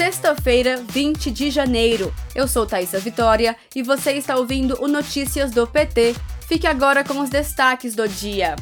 sexta-feira, 20 de janeiro. Eu sou Thaisa Vitória e você está ouvindo o Notícias do PT. Fique agora com os destaques do dia.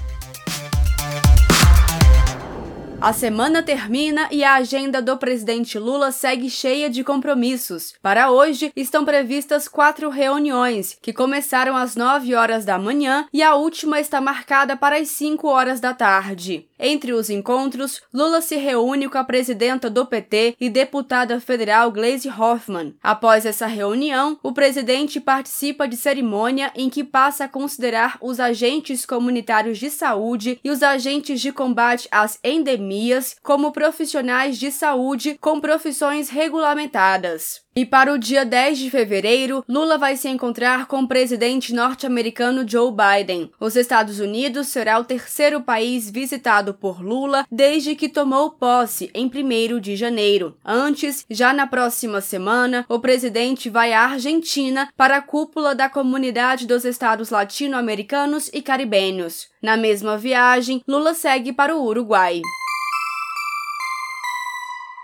A semana termina e a agenda do presidente Lula segue cheia de compromissos. Para hoje, estão previstas quatro reuniões, que começaram às 9 horas da manhã e a última está marcada para as 5 horas da tarde. Entre os encontros, Lula se reúne com a presidenta do PT e deputada federal Gleisi Hoffmann. Após essa reunião, o presidente participa de cerimônia em que passa a considerar os agentes comunitários de saúde e os agentes de combate às endemias como profissionais de saúde com profissões regulamentadas. E para o dia 10 de fevereiro, Lula vai se encontrar com o presidente norte-americano Joe Biden. Os Estados Unidos será o terceiro país visitado por Lula desde que tomou posse em 1 de janeiro. Antes, já na próxima semana, o presidente vai à Argentina para a cúpula da Comunidade dos Estados Latino-Americanos e Caribenhos. Na mesma viagem, Lula segue para o Uruguai.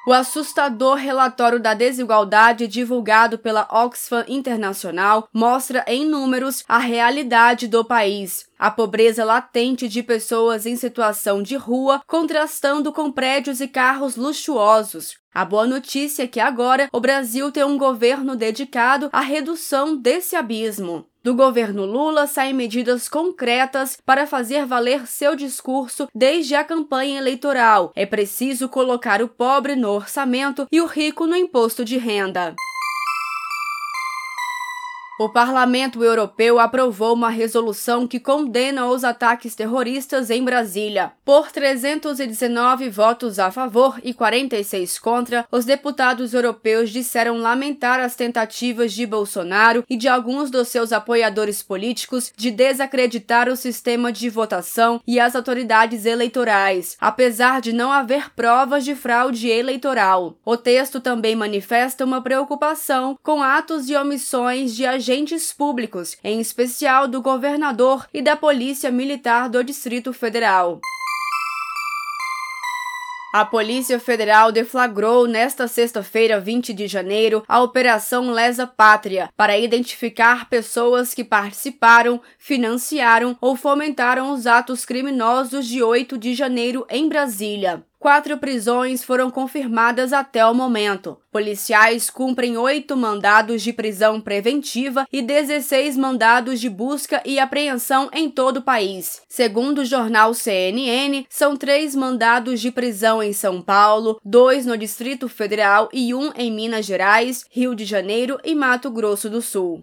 O assustador relatório da desigualdade divulgado pela Oxfam Internacional mostra em números a realidade do país. A pobreza latente de pessoas em situação de rua, contrastando com prédios e carros luxuosos. A boa notícia é que agora o Brasil tem um governo dedicado à redução desse abismo. Do governo Lula saem medidas concretas para fazer valer seu discurso desde a campanha eleitoral. É preciso colocar o pobre no orçamento e o rico no imposto de renda. O Parlamento Europeu aprovou uma resolução que condena os ataques terroristas em Brasília. Por 319 votos a favor e 46 contra, os deputados europeus disseram lamentar as tentativas de Bolsonaro e de alguns dos seus apoiadores políticos de desacreditar o sistema de votação e as autoridades eleitorais, apesar de não haver provas de fraude eleitoral. O texto também manifesta uma preocupação com atos e omissões de agentes agentes públicos, em especial do governador e da Polícia Militar do Distrito Federal. A Polícia Federal deflagrou nesta sexta-feira, 20 de janeiro, a Operação Lesa Pátria para identificar pessoas que participaram, financiaram ou fomentaram os atos criminosos de 8 de janeiro em Brasília. Quatro prisões foram confirmadas até o momento. Policiais cumprem oito mandados de prisão preventiva e 16 mandados de busca e apreensão em todo o país. Segundo o jornal CNN, são três mandados de prisão em São Paulo, dois no Distrito Federal e um em Minas Gerais, Rio de Janeiro e Mato Grosso do Sul.